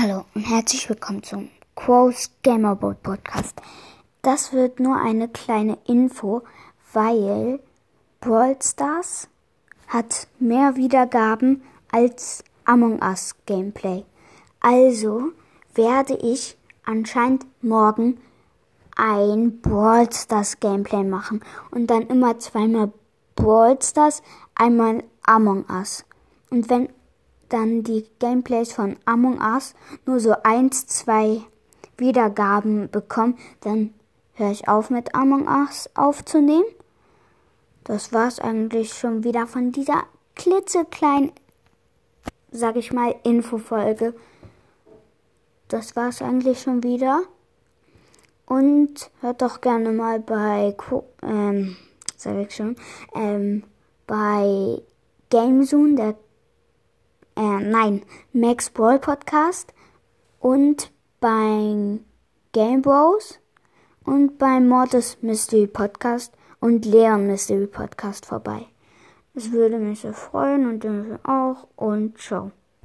Hallo und herzlich willkommen zum Quos Gamerboat Podcast. Das wird nur eine kleine Info, weil Brawl Stars hat mehr Wiedergaben als Among Us Gameplay. Also werde ich anscheinend morgen ein Brawl Stars Gameplay machen und dann immer zweimal Brawl Stars, einmal Among Us. Und wenn dann die Gameplays von Among Us nur so eins, zwei Wiedergaben bekommen, dann höre ich auf mit Among Us aufzunehmen. Das war's eigentlich schon wieder von dieser klitzekleinen, sag ich mal, Infofolge. Das war's eigentlich schon wieder. Und hört doch gerne mal bei, ähm, sag ich schon, ähm, bei GameZone, der äh, nein, Max Brawl Podcast und beim Game Bros und beim Mortis Mystery Podcast und Leon Mystery Podcast vorbei. Es würde mich sehr freuen und auch und ciao.